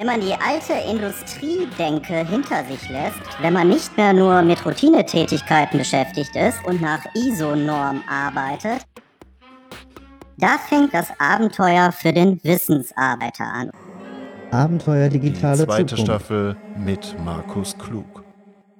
Wenn man die alte Industriedenke hinter sich lässt, wenn man nicht mehr nur mit Routinetätigkeiten beschäftigt ist und nach ISO-Norm arbeitet, da fängt das Abenteuer für den Wissensarbeiter an. Abenteuer digitale Die zweite Zukunft. Staffel mit Markus Klug.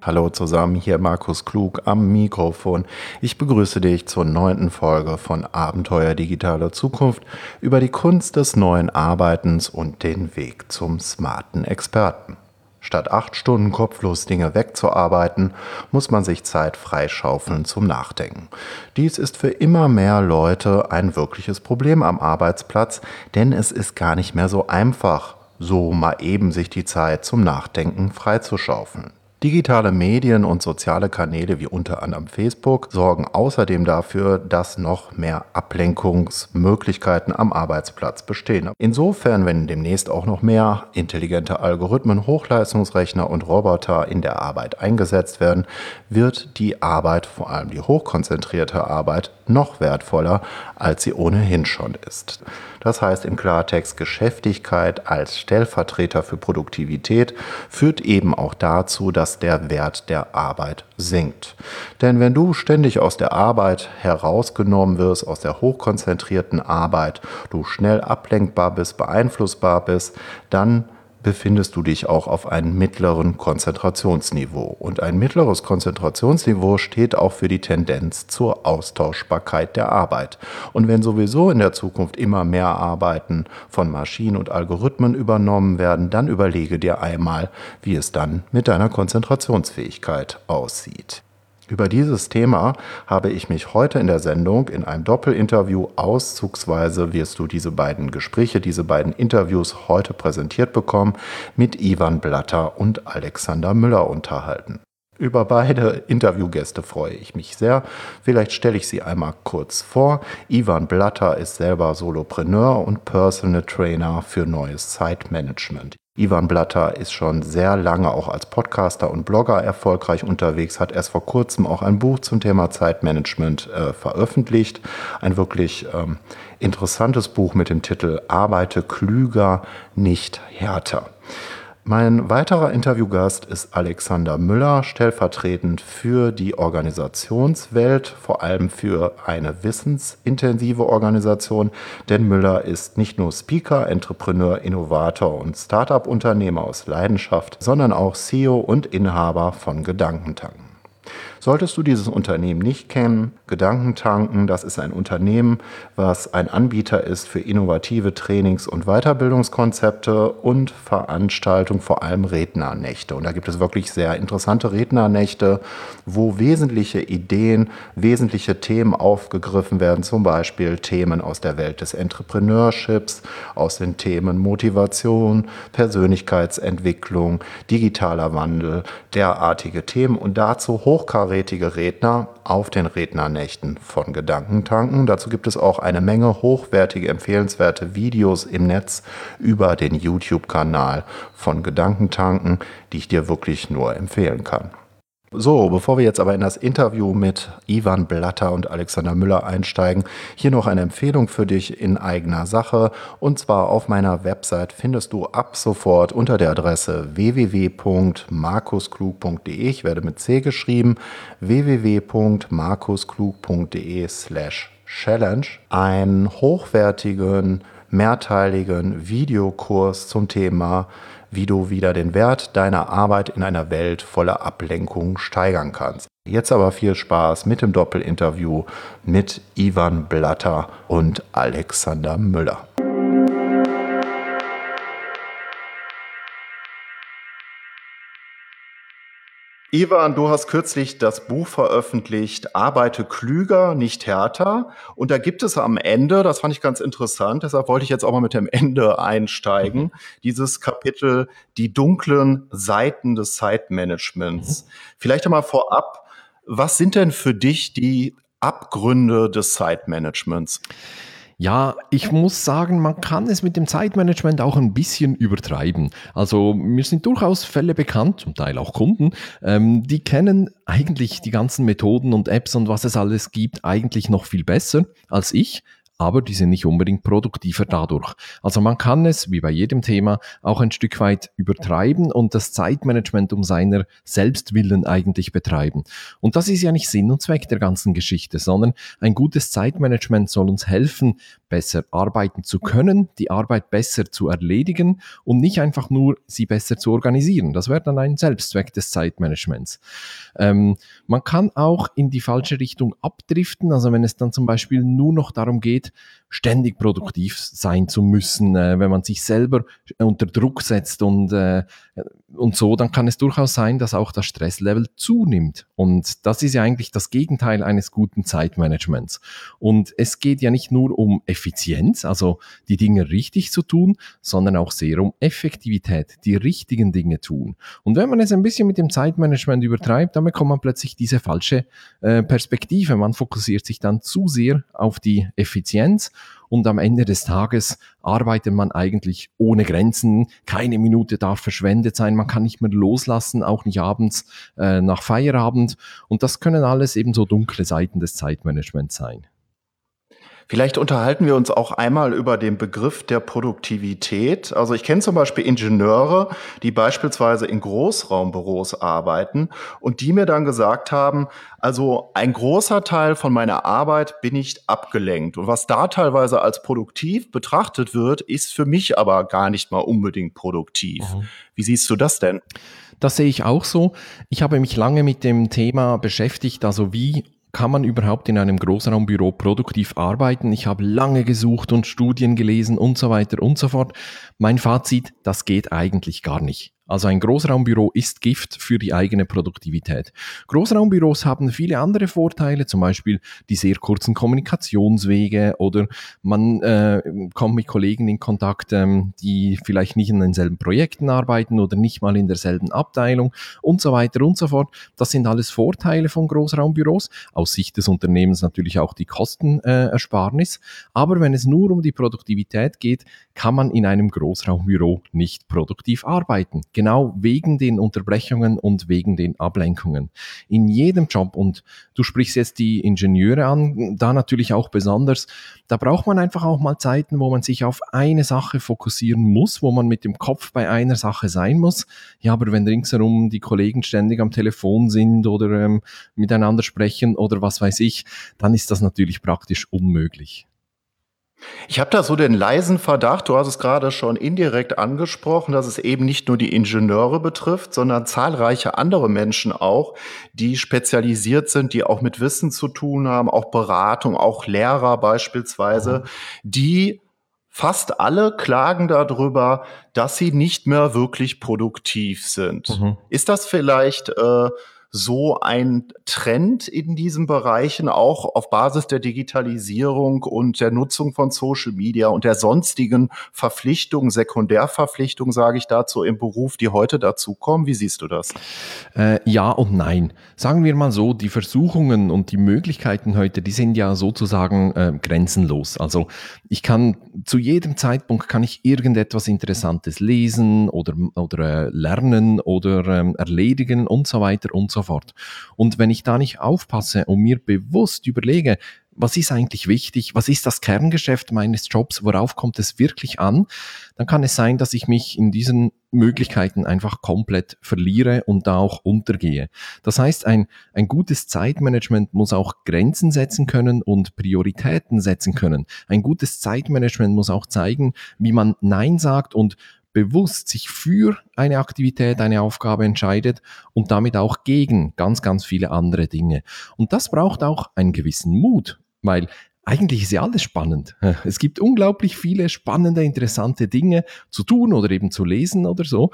Hallo zusammen, hier Markus Klug am Mikrofon. Ich begrüße dich zur neunten Folge von Abenteuer digitale Zukunft über die Kunst des neuen Arbeitens und den Weg zum smarten Experten. Statt acht Stunden kopflos Dinge wegzuarbeiten, muss man sich Zeit freischaufeln zum Nachdenken. Dies ist für immer mehr Leute ein wirkliches Problem am Arbeitsplatz, denn es ist gar nicht mehr so einfach, so mal eben sich die Zeit zum Nachdenken freizuschaufeln. Digitale Medien und soziale Kanäle wie unter anderem Facebook sorgen außerdem dafür, dass noch mehr Ablenkungsmöglichkeiten am Arbeitsplatz bestehen. Insofern, wenn demnächst auch noch mehr intelligente Algorithmen, Hochleistungsrechner und Roboter in der Arbeit eingesetzt werden, wird die Arbeit, vor allem die hochkonzentrierte Arbeit, noch wertvoller, als sie ohnehin schon ist. Das heißt im Klartext, Geschäftigkeit als Stellvertreter für Produktivität führt eben auch dazu, dass der Wert der Arbeit sinkt. Denn wenn du ständig aus der Arbeit herausgenommen wirst, aus der hochkonzentrierten Arbeit, du schnell ablenkbar bist, beeinflussbar bist, dann befindest du dich auch auf einem mittleren Konzentrationsniveau. Und ein mittleres Konzentrationsniveau steht auch für die Tendenz zur Austauschbarkeit der Arbeit. Und wenn sowieso in der Zukunft immer mehr Arbeiten von Maschinen und Algorithmen übernommen werden, dann überlege dir einmal, wie es dann mit deiner Konzentrationsfähigkeit aussieht. Über dieses Thema habe ich mich heute in der Sendung in einem Doppelinterview auszugsweise wirst du diese beiden Gespräche, diese beiden Interviews heute präsentiert bekommen, mit Ivan Blatter und Alexander Müller unterhalten. Über beide Interviewgäste freue ich mich sehr. Vielleicht stelle ich sie einmal kurz vor. Ivan Blatter ist selber Solopreneur und Personal Trainer für neues Zeitmanagement. Ivan Blatter ist schon sehr lange auch als Podcaster und Blogger erfolgreich unterwegs, hat erst vor kurzem auch ein Buch zum Thema Zeitmanagement äh, veröffentlicht. Ein wirklich ähm, interessantes Buch mit dem Titel Arbeite klüger, nicht härter. Mein weiterer Interviewgast ist Alexander Müller, stellvertretend für die Organisationswelt, vor allem für eine wissensintensive Organisation, denn Müller ist nicht nur Speaker, Entrepreneur, Innovator und Startup-Unternehmer aus Leidenschaft, sondern auch CEO und Inhaber von Gedankentanken. Solltest du dieses Unternehmen nicht kennen, Gedankentanken, das ist ein Unternehmen, was ein Anbieter ist für innovative Trainings- und Weiterbildungskonzepte und Veranstaltungen, vor allem Rednernächte. Und da gibt es wirklich sehr interessante Rednernächte, wo wesentliche Ideen, wesentliche Themen aufgegriffen werden, zum Beispiel Themen aus der Welt des Entrepreneurships, aus den Themen Motivation, Persönlichkeitsentwicklung, digitaler Wandel, derartige Themen und dazu hochkarätige Redner auf den Rednernächten von Gedankentanken. Dazu gibt es auch eine Menge hochwertige, empfehlenswerte Videos im Netz über den YouTube-Kanal von Gedankentanken, die ich dir wirklich nur empfehlen kann. So, bevor wir jetzt aber in das Interview mit Ivan Blatter und Alexander Müller einsteigen, hier noch eine Empfehlung für dich in eigener Sache. Und zwar auf meiner Website findest du ab sofort unter der Adresse www.markusklug.de, ich werde mit C geschrieben, www.markusklug.de slash challenge, einen hochwertigen, mehrteiligen Videokurs zum Thema wie du wieder den Wert deiner Arbeit in einer Welt voller Ablenkung steigern kannst. Jetzt aber viel Spaß mit dem Doppelinterview mit Ivan Blatter und Alexander Müller. Ivan, du hast kürzlich das Buch veröffentlicht, Arbeite klüger, nicht härter. Und da gibt es am Ende, das fand ich ganz interessant, deshalb wollte ich jetzt auch mal mit dem Ende einsteigen, mhm. dieses Kapitel, die dunklen Seiten des Zeitmanagements. Mhm. Vielleicht einmal vorab, was sind denn für dich die Abgründe des Zeitmanagements? Ja, ich muss sagen, man kann es mit dem Zeitmanagement auch ein bisschen übertreiben. Also mir sind durchaus Fälle bekannt, zum Teil auch Kunden, ähm, die kennen eigentlich die ganzen Methoden und Apps und was es alles gibt eigentlich noch viel besser als ich. Aber die sind nicht unbedingt produktiver dadurch. Also man kann es, wie bei jedem Thema, auch ein Stück weit übertreiben und das Zeitmanagement um seiner Selbstwillen eigentlich betreiben. Und das ist ja nicht Sinn und Zweck der ganzen Geschichte, sondern ein gutes Zeitmanagement soll uns helfen, besser arbeiten zu können, die Arbeit besser zu erledigen und nicht einfach nur sie besser zu organisieren. Das wäre dann ein Selbstzweck des Zeitmanagements. Ähm, man kann auch in die falsche Richtung abdriften, also wenn es dann zum Beispiel nur noch darum geht, ständig produktiv sein zu müssen, äh, wenn man sich selber unter Druck setzt und, äh, und so, dann kann es durchaus sein, dass auch das Stresslevel zunimmt. Und das ist ja eigentlich das Gegenteil eines guten Zeitmanagements. Und es geht ja nicht nur um Effizienz, also die Dinge richtig zu tun, sondern auch sehr um Effektivität, die richtigen Dinge tun. Und wenn man es ein bisschen mit dem Zeitmanagement übertreibt, dann bekommt man plötzlich diese falsche äh, Perspektive. Man fokussiert sich dann zu sehr auf die Effizienz und am Ende des Tages arbeitet man eigentlich ohne Grenzen. Keine Minute darf verschwendet sein. Man kann nicht mehr loslassen, auch nicht abends äh, nach Feierabend. Und das können alles eben so dunkle Seiten des Zeitmanagements sein. Vielleicht unterhalten wir uns auch einmal über den Begriff der Produktivität. Also ich kenne zum Beispiel Ingenieure, die beispielsweise in Großraumbüros arbeiten und die mir dann gesagt haben, also ein großer Teil von meiner Arbeit bin ich abgelenkt. Und was da teilweise als produktiv betrachtet wird, ist für mich aber gar nicht mal unbedingt produktiv. Mhm. Wie siehst du das denn? Das sehe ich auch so. Ich habe mich lange mit dem Thema beschäftigt, also wie kann man überhaupt in einem Großraumbüro produktiv arbeiten? Ich habe lange gesucht und Studien gelesen und so weiter und so fort. Mein Fazit, das geht eigentlich gar nicht. Also ein Großraumbüro ist Gift für die eigene Produktivität. Großraumbüros haben viele andere Vorteile, zum Beispiel die sehr kurzen Kommunikationswege oder man äh, kommt mit Kollegen in Kontakt, ähm, die vielleicht nicht in denselben Projekten arbeiten oder nicht mal in derselben Abteilung und so weiter und so fort. Das sind alles Vorteile von Großraumbüros. Aus Sicht des Unternehmens natürlich auch die Kostenersparnis. Aber wenn es nur um die Produktivität geht, kann man in einem Großraumbüro nicht produktiv arbeiten genau wegen den Unterbrechungen und wegen den Ablenkungen. In jedem Job, und du sprichst jetzt die Ingenieure an, da natürlich auch besonders, da braucht man einfach auch mal Zeiten, wo man sich auf eine Sache fokussieren muss, wo man mit dem Kopf bei einer Sache sein muss. Ja, aber wenn ringsherum die Kollegen ständig am Telefon sind oder ähm, miteinander sprechen oder was weiß ich, dann ist das natürlich praktisch unmöglich. Ich habe da so den leisen Verdacht, du hast es gerade schon indirekt angesprochen, dass es eben nicht nur die Ingenieure betrifft, sondern zahlreiche andere Menschen auch, die spezialisiert sind, die auch mit Wissen zu tun haben, auch Beratung, auch Lehrer beispielsweise, die fast alle klagen darüber, dass sie nicht mehr wirklich produktiv sind. Mhm. Ist das vielleicht äh, so ein Trend in diesen Bereichen auch auf Basis der Digitalisierung und der Nutzung von Social Media und der sonstigen Verpflichtungen, Sekundärverpflichtungen, sage ich dazu, im Beruf, die heute dazukommen? Wie siehst du das? Äh, ja und nein. Sagen wir mal so, die Versuchungen und die Möglichkeiten heute, die sind ja sozusagen äh, grenzenlos. Also ich kann zu jedem Zeitpunkt kann ich irgendetwas Interessantes lesen oder, oder äh, lernen oder ähm, erledigen und so weiter und so fort. Und wenn ich da nicht aufpasse und mir bewusst überlege, was ist eigentlich wichtig, was ist das Kerngeschäft meines Jobs, worauf kommt es wirklich an, dann kann es sein, dass ich mich in diesen Möglichkeiten einfach komplett verliere und da auch untergehe. Das heißt, ein, ein gutes Zeitmanagement muss auch Grenzen setzen können und Prioritäten setzen können. Ein gutes Zeitmanagement muss auch zeigen, wie man Nein sagt und bewusst sich für eine Aktivität, eine Aufgabe entscheidet und damit auch gegen ganz, ganz viele andere Dinge. Und das braucht auch einen gewissen Mut, weil eigentlich ist ja alles spannend. Es gibt unglaublich viele spannende, interessante Dinge zu tun oder eben zu lesen oder so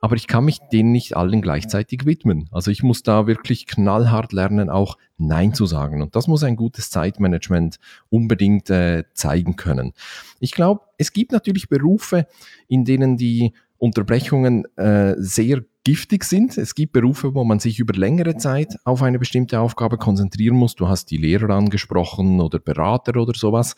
aber ich kann mich denen nicht allen gleichzeitig widmen. Also ich muss da wirklich knallhart lernen, auch Nein zu sagen. Und das muss ein gutes Zeitmanagement unbedingt äh, zeigen können. Ich glaube, es gibt natürlich Berufe, in denen die Unterbrechungen äh, sehr giftig sind. Es gibt Berufe, wo man sich über längere Zeit auf eine bestimmte Aufgabe konzentrieren muss. Du hast die Lehrer angesprochen oder Berater oder sowas.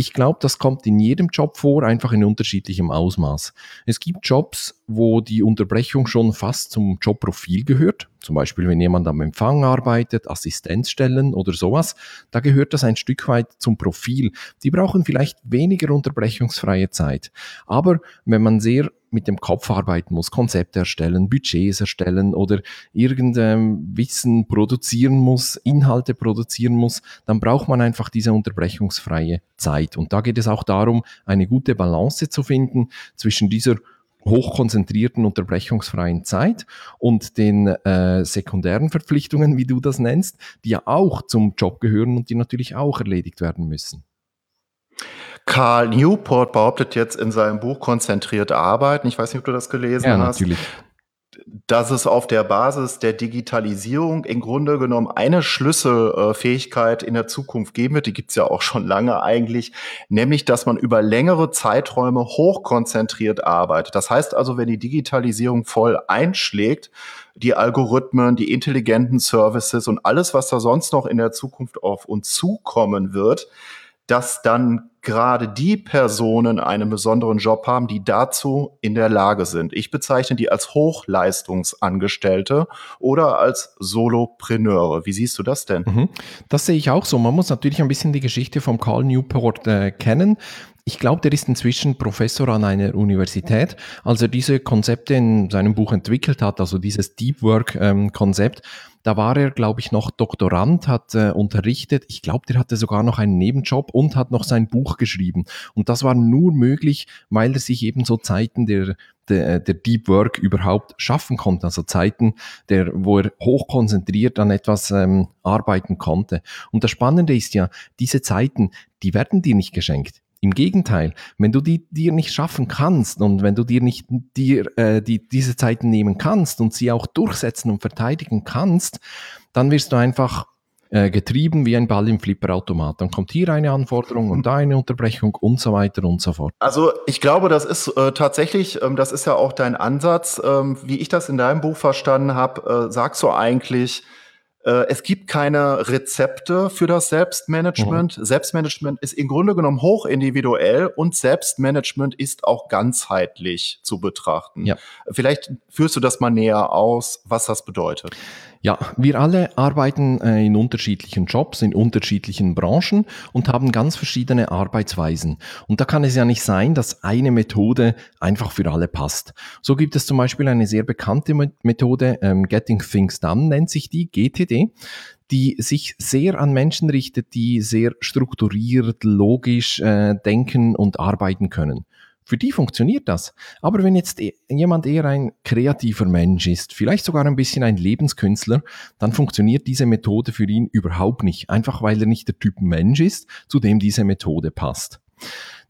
Ich glaube, das kommt in jedem Job vor, einfach in unterschiedlichem Ausmaß. Es gibt Jobs, wo die Unterbrechung schon fast zum Jobprofil gehört. Zum Beispiel, wenn jemand am Empfang arbeitet, Assistenzstellen oder sowas, da gehört das ein Stück weit zum Profil. Die brauchen vielleicht weniger unterbrechungsfreie Zeit. Aber wenn man sehr mit dem Kopf arbeiten muss, Konzepte erstellen, Budgets erstellen oder irgendein Wissen produzieren muss, Inhalte produzieren muss, dann braucht man einfach diese unterbrechungsfreie Zeit. Und da geht es auch darum, eine gute Balance zu finden zwischen dieser hochkonzentrierten, unterbrechungsfreien Zeit und den äh, sekundären Verpflichtungen, wie du das nennst, die ja auch zum Job gehören und die natürlich auch erledigt werden müssen. Carl Newport behauptet jetzt in seinem Buch Konzentriert arbeiten, ich weiß nicht, ob du das gelesen ja, hast, natürlich. Dass es auf der Basis der Digitalisierung im Grunde genommen eine Schlüsselfähigkeit in der Zukunft geben wird, die gibt's ja auch schon lange eigentlich, nämlich dass man über längere Zeiträume hochkonzentriert arbeitet. Das heißt also, wenn die Digitalisierung voll einschlägt, die Algorithmen, die intelligenten Services und alles, was da sonst noch in der Zukunft auf uns zukommen wird, dass dann gerade die Personen einen besonderen Job haben, die dazu in der Lage sind. Ich bezeichne die als Hochleistungsangestellte oder als Solopreneure. Wie siehst du das denn? Mhm. Das sehe ich auch so. Man muss natürlich ein bisschen die Geschichte vom Carl Newport äh, kennen. Ich glaube, der ist inzwischen Professor an einer Universität. Als er diese Konzepte in seinem Buch entwickelt hat, also dieses Deep Work-Konzept, ähm, da war er, glaube ich, noch Doktorand, hat äh, unterrichtet. Ich glaube, der hatte sogar noch einen Nebenjob und hat noch sein Buch geschrieben. Und das war nur möglich, weil er sich eben so Zeiten der, der, der Deep Work überhaupt schaffen konnte. Also Zeiten, der, wo er hochkonzentriert an etwas ähm, arbeiten konnte. Und das Spannende ist ja, diese Zeiten, die werden dir nicht geschenkt. Im Gegenteil, wenn du die dir nicht schaffen kannst und wenn du dir nicht dir äh, die, diese Zeiten nehmen kannst und sie auch durchsetzen und verteidigen kannst, dann wirst du einfach äh, getrieben wie ein Ball im Flipperautomat. Dann kommt hier eine Anforderung und da eine Unterbrechung und so weiter und so fort. Also ich glaube, das ist äh, tatsächlich, ähm, das ist ja auch dein Ansatz, ähm, wie ich das in deinem Buch verstanden habe, äh, sagst du eigentlich, es gibt keine Rezepte für das Selbstmanagement. Mhm. Selbstmanagement ist im Grunde genommen hoch individuell und Selbstmanagement ist auch ganzheitlich zu betrachten. Ja. Vielleicht führst du das mal näher aus, was das bedeutet. Ja, wir alle arbeiten äh, in unterschiedlichen Jobs, in unterschiedlichen Branchen und haben ganz verschiedene Arbeitsweisen. Und da kann es ja nicht sein, dass eine Methode einfach für alle passt. So gibt es zum Beispiel eine sehr bekannte Methode, ähm, Getting Things Done nennt sich die, GTD die sich sehr an Menschen richtet, die sehr strukturiert, logisch äh, denken und arbeiten können. Für die funktioniert das. Aber wenn jetzt e-, jemand eher ein kreativer Mensch ist, vielleicht sogar ein bisschen ein Lebenskünstler, dann funktioniert diese Methode für ihn überhaupt nicht. Einfach weil er nicht der Typ Mensch ist, zu dem diese Methode passt.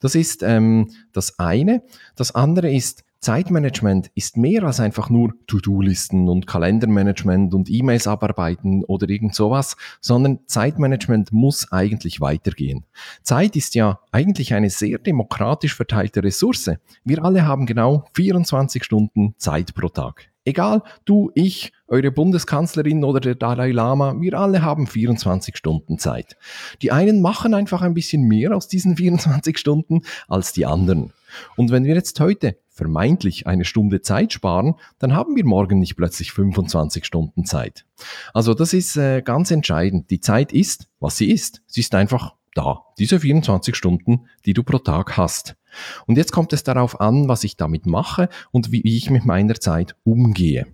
Das ist ähm, das eine. Das andere ist, Zeitmanagement ist mehr als einfach nur To-Do-Listen und Kalendermanagement und E-Mails abarbeiten oder irgend sowas, sondern Zeitmanagement muss eigentlich weitergehen. Zeit ist ja eigentlich eine sehr demokratisch verteilte Ressource. Wir alle haben genau 24 Stunden Zeit pro Tag. Egal, du, ich, eure Bundeskanzlerin oder der Dalai Lama, wir alle haben 24 Stunden Zeit. Die einen machen einfach ein bisschen mehr aus diesen 24 Stunden als die anderen. Und wenn wir jetzt heute vermeintlich eine Stunde Zeit sparen, dann haben wir morgen nicht plötzlich 25 Stunden Zeit. Also das ist äh, ganz entscheidend. Die Zeit ist, was sie ist. Sie ist einfach da. Diese 24 Stunden, die du pro Tag hast. Und jetzt kommt es darauf an, was ich damit mache und wie ich mit meiner Zeit umgehe.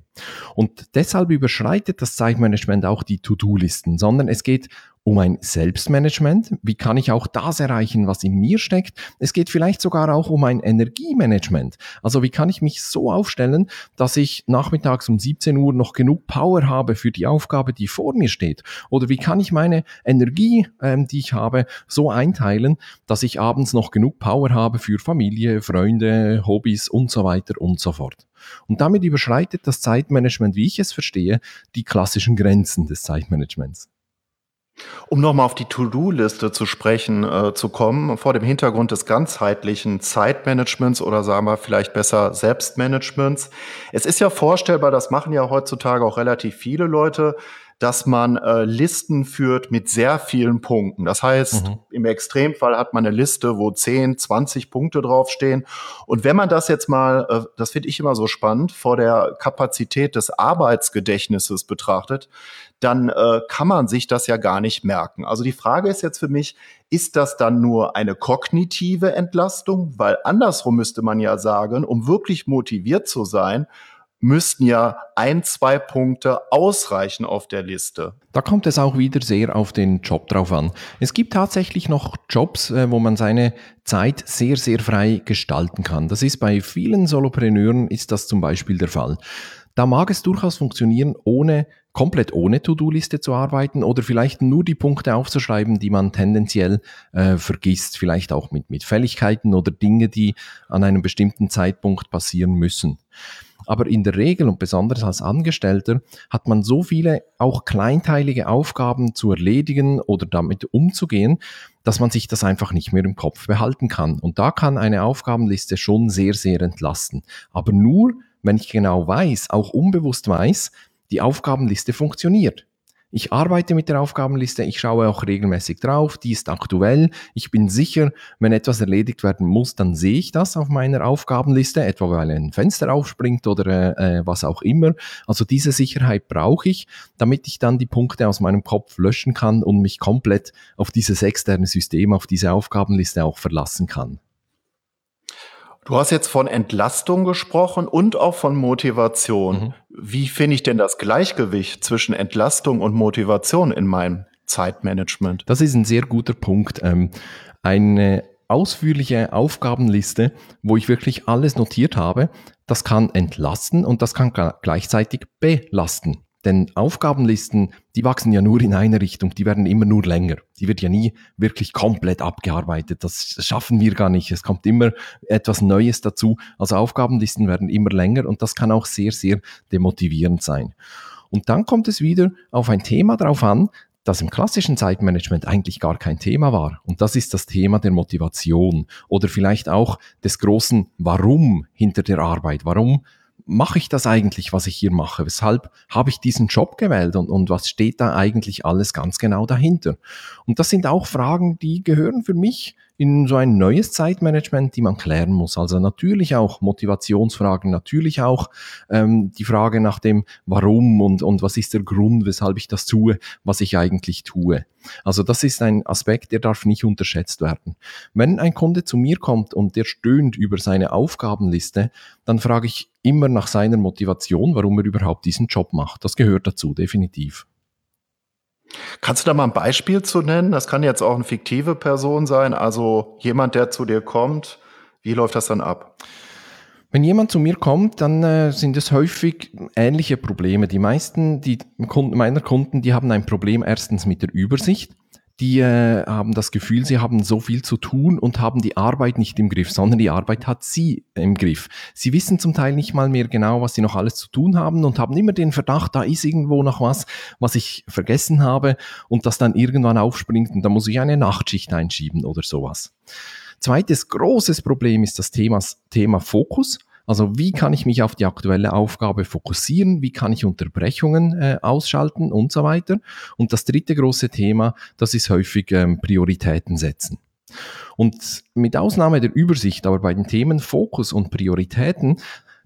Und deshalb überschreitet das Zeitmanagement auch die To-Do-Listen, sondern es geht um ein Selbstmanagement. Wie kann ich auch das erreichen, was in mir steckt? Es geht vielleicht sogar auch um ein Energiemanagement. Also wie kann ich mich so aufstellen, dass ich nachmittags um 17 Uhr noch genug Power habe für die Aufgabe, die vor mir steht? Oder wie kann ich meine Energie, ähm, die ich habe, so einteilen, dass ich abends noch genug Power habe für Familie, Freunde, Hobbys und so weiter und so fort? Und damit überschreitet das Zeitmanagement, wie ich es verstehe, die klassischen Grenzen des Zeitmanagements. Um nochmal auf die To-Do-Liste zu sprechen äh, zu kommen, vor dem Hintergrund des ganzheitlichen Zeitmanagements oder sagen wir vielleicht besser Selbstmanagements. Es ist ja vorstellbar, das machen ja heutzutage auch relativ viele Leute, dass man äh, Listen führt mit sehr vielen Punkten. Das heißt, mhm. im Extremfall hat man eine Liste, wo 10, 20 Punkte draufstehen. Und wenn man das jetzt mal, äh, das finde ich immer so spannend, vor der Kapazität des Arbeitsgedächtnisses betrachtet, dann äh, kann man sich das ja gar nicht merken. Also die Frage ist jetzt für mich, ist das dann nur eine kognitive Entlastung? Weil andersrum müsste man ja sagen, um wirklich motiviert zu sein, müssten ja ein, zwei Punkte ausreichen auf der Liste. Da kommt es auch wieder sehr auf den Job drauf an. Es gibt tatsächlich noch Jobs, äh, wo man seine Zeit sehr, sehr frei gestalten kann. Das ist bei vielen Solopreneuren ist das zum Beispiel der Fall. Da mag es durchaus funktionieren, ohne komplett ohne To-Do-Liste zu arbeiten oder vielleicht nur die Punkte aufzuschreiben, die man tendenziell äh, vergisst, vielleicht auch mit, mit Fälligkeiten oder Dinge, die an einem bestimmten Zeitpunkt passieren müssen. Aber in der Regel und besonders als Angestellter hat man so viele auch kleinteilige Aufgaben zu erledigen oder damit umzugehen, dass man sich das einfach nicht mehr im Kopf behalten kann. Und da kann eine Aufgabenliste schon sehr, sehr entlasten. Aber nur, wenn ich genau weiß, auch unbewusst weiß, die Aufgabenliste funktioniert. Ich arbeite mit der Aufgabenliste, ich schaue auch regelmäßig drauf, die ist aktuell. Ich bin sicher, wenn etwas erledigt werden muss, dann sehe ich das auf meiner Aufgabenliste, etwa weil ein Fenster aufspringt oder äh, was auch immer. Also diese Sicherheit brauche ich, damit ich dann die Punkte aus meinem Kopf löschen kann und mich komplett auf dieses externe System, auf diese Aufgabenliste auch verlassen kann. Du hast jetzt von Entlastung gesprochen und auch von Motivation. Mhm. Wie finde ich denn das Gleichgewicht zwischen Entlastung und Motivation in meinem Zeitmanagement? Das ist ein sehr guter Punkt. Ähm, eine ausführliche Aufgabenliste, wo ich wirklich alles notiert habe, das kann entlasten und das kann gleichzeitig belasten. Denn Aufgabenlisten, die wachsen ja nur in eine Richtung, die werden immer nur länger. Die wird ja nie wirklich komplett abgearbeitet. Das schaffen wir gar nicht. Es kommt immer etwas Neues dazu. Also Aufgabenlisten werden immer länger und das kann auch sehr, sehr demotivierend sein. Und dann kommt es wieder auf ein Thema drauf an, das im klassischen Zeitmanagement eigentlich gar kein Thema war. Und das ist das Thema der Motivation oder vielleicht auch des großen Warum hinter der Arbeit. Warum mache ich das eigentlich, was ich hier mache? Weshalb habe ich diesen Job gewählt und, und was steht da eigentlich alles ganz genau dahinter? Und das sind auch Fragen, die gehören für mich in so ein neues Zeitmanagement, die man klären muss. Also natürlich auch Motivationsfragen, natürlich auch ähm, die Frage nach dem Warum und, und was ist der Grund, weshalb ich das tue, was ich eigentlich tue. Also das ist ein Aspekt, der darf nicht unterschätzt werden. Wenn ein Kunde zu mir kommt und der stöhnt über seine Aufgabenliste, dann frage ich immer nach seiner Motivation, warum er überhaupt diesen Job macht. Das gehört dazu, definitiv. Kannst du da mal ein Beispiel zu nennen? Das kann jetzt auch eine fiktive Person sein, also jemand, der zu dir kommt. Wie läuft das dann ab? Wenn jemand zu mir kommt, dann äh, sind es häufig ähnliche Probleme. Die meisten die Kunden, meiner Kunden, die haben ein Problem erstens mit der Übersicht die äh, haben das Gefühl, sie haben so viel zu tun und haben die Arbeit nicht im Griff, sondern die Arbeit hat sie im Griff. Sie wissen zum Teil nicht mal mehr genau, was sie noch alles zu tun haben und haben immer den Verdacht, da ist irgendwo noch was, was ich vergessen habe und das dann irgendwann aufspringt und da muss ich eine Nachtschicht einschieben oder sowas. Zweites großes Problem ist das Thema, Thema Fokus. Also wie kann ich mich auf die aktuelle Aufgabe fokussieren? Wie kann ich Unterbrechungen äh, ausschalten und so weiter? Und das dritte große Thema, das ist häufig ähm, Prioritäten setzen. Und mit Ausnahme der Übersicht, aber bei den Themen Fokus und Prioritäten,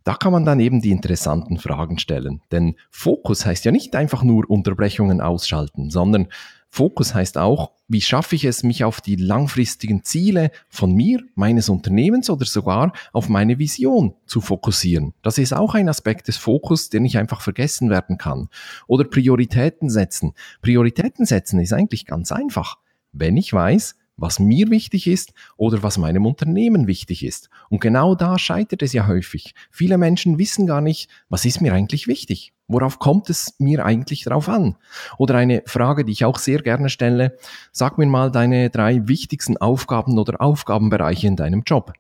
da kann man dann eben die interessanten Fragen stellen. Denn Fokus heißt ja nicht einfach nur Unterbrechungen ausschalten, sondern Fokus heißt auch, wie schaffe ich es, mich auf die langfristigen Ziele von mir, meines Unternehmens oder sogar auf meine Vision zu fokussieren. Das ist auch ein Aspekt des Fokus, der nicht einfach vergessen werden kann. Oder Prioritäten setzen. Prioritäten setzen ist eigentlich ganz einfach. Wenn ich weiß, was mir wichtig ist oder was meinem Unternehmen wichtig ist. Und genau da scheitert es ja häufig. Viele Menschen wissen gar nicht, was ist mir eigentlich wichtig? Worauf kommt es mir eigentlich drauf an? Oder eine Frage, die ich auch sehr gerne stelle, sag mir mal deine drei wichtigsten Aufgaben oder Aufgabenbereiche in deinem Job.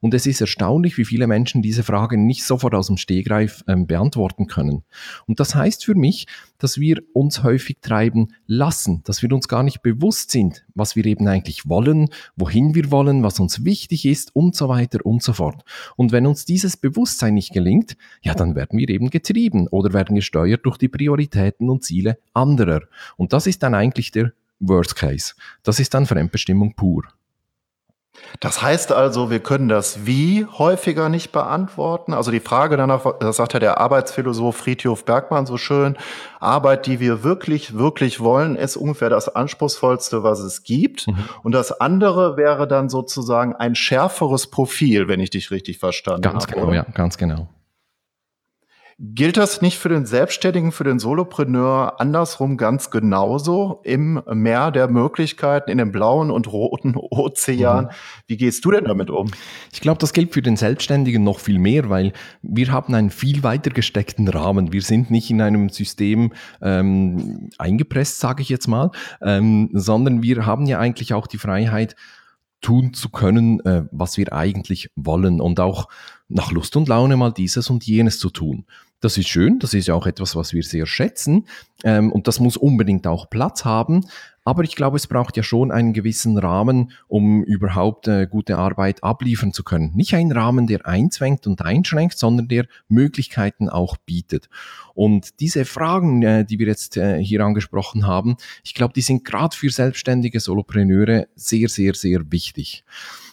Und es ist erstaunlich, wie viele Menschen diese Frage nicht sofort aus dem Stehgreif ähm, beantworten können. Und das heißt für mich, dass wir uns häufig treiben lassen, dass wir uns gar nicht bewusst sind, was wir eben eigentlich wollen, wohin wir wollen, was uns wichtig ist und so weiter und so fort. Und wenn uns dieses Bewusstsein nicht gelingt, ja, dann werden wir eben getrieben oder werden gesteuert durch die Prioritäten und Ziele anderer. Und das ist dann eigentlich der Worst Case. Das ist dann Fremdbestimmung pur. Das heißt also, wir können das Wie häufiger nicht beantworten. Also die Frage danach, das sagt ja der Arbeitsphilosoph Friedhof Bergmann so schön, Arbeit, die wir wirklich, wirklich wollen, ist ungefähr das Anspruchsvollste, was es gibt. Mhm. Und das andere wäre dann sozusagen ein schärferes Profil, wenn ich dich richtig verstanden ganz habe. Ganz genau, ja, ganz genau. Gilt das nicht für den Selbstständigen, für den Solopreneur andersrum ganz genauso im Meer der Möglichkeiten, in dem blauen und roten Ozean? Mhm. Wie gehst du denn damit um? Ich glaube, das gilt für den Selbstständigen noch viel mehr, weil wir haben einen viel weiter gesteckten Rahmen. Wir sind nicht in einem System ähm, eingepresst, sage ich jetzt mal, ähm, sondern wir haben ja eigentlich auch die Freiheit, tun zu können, äh, was wir eigentlich wollen und auch nach Lust und Laune mal dieses und jenes zu tun. Das ist schön, das ist ja auch etwas, was wir sehr schätzen ähm, und das muss unbedingt auch Platz haben. Aber ich glaube, es braucht ja schon einen gewissen Rahmen, um überhaupt äh, gute Arbeit abliefern zu können. Nicht ein Rahmen, der einzwängt und einschränkt, sondern der Möglichkeiten auch bietet. Und diese Fragen, äh, die wir jetzt äh, hier angesprochen haben, ich glaube, die sind gerade für selbstständige Solopreneure sehr, sehr, sehr wichtig.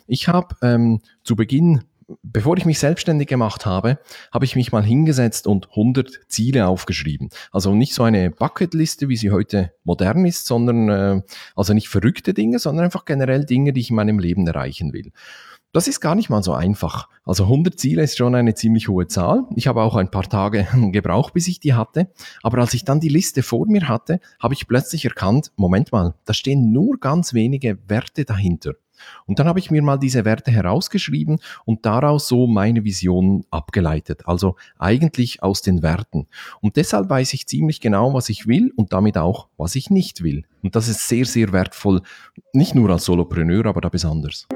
Ich habe ähm, zu Beginn bevor ich mich selbstständig gemacht habe, habe ich mich mal hingesetzt und 100 Ziele aufgeschrieben. Also nicht so eine Bucketliste, wie sie heute modern ist, sondern äh, also nicht verrückte Dinge, sondern einfach generell Dinge, die ich in meinem Leben erreichen will. Das ist gar nicht mal so einfach. Also 100 Ziele ist schon eine ziemlich hohe Zahl. Ich habe auch ein paar Tage gebraucht, bis ich die hatte. Aber als ich dann die Liste vor mir hatte, habe ich plötzlich erkannt, Moment mal, da stehen nur ganz wenige Werte dahinter. Und dann habe ich mir mal diese Werte herausgeschrieben und daraus so meine Vision abgeleitet. Also eigentlich aus den Werten. Und deshalb weiß ich ziemlich genau, was ich will und damit auch, was ich nicht will. Und das ist sehr, sehr wertvoll. Nicht nur als Solopreneur, aber da besonders.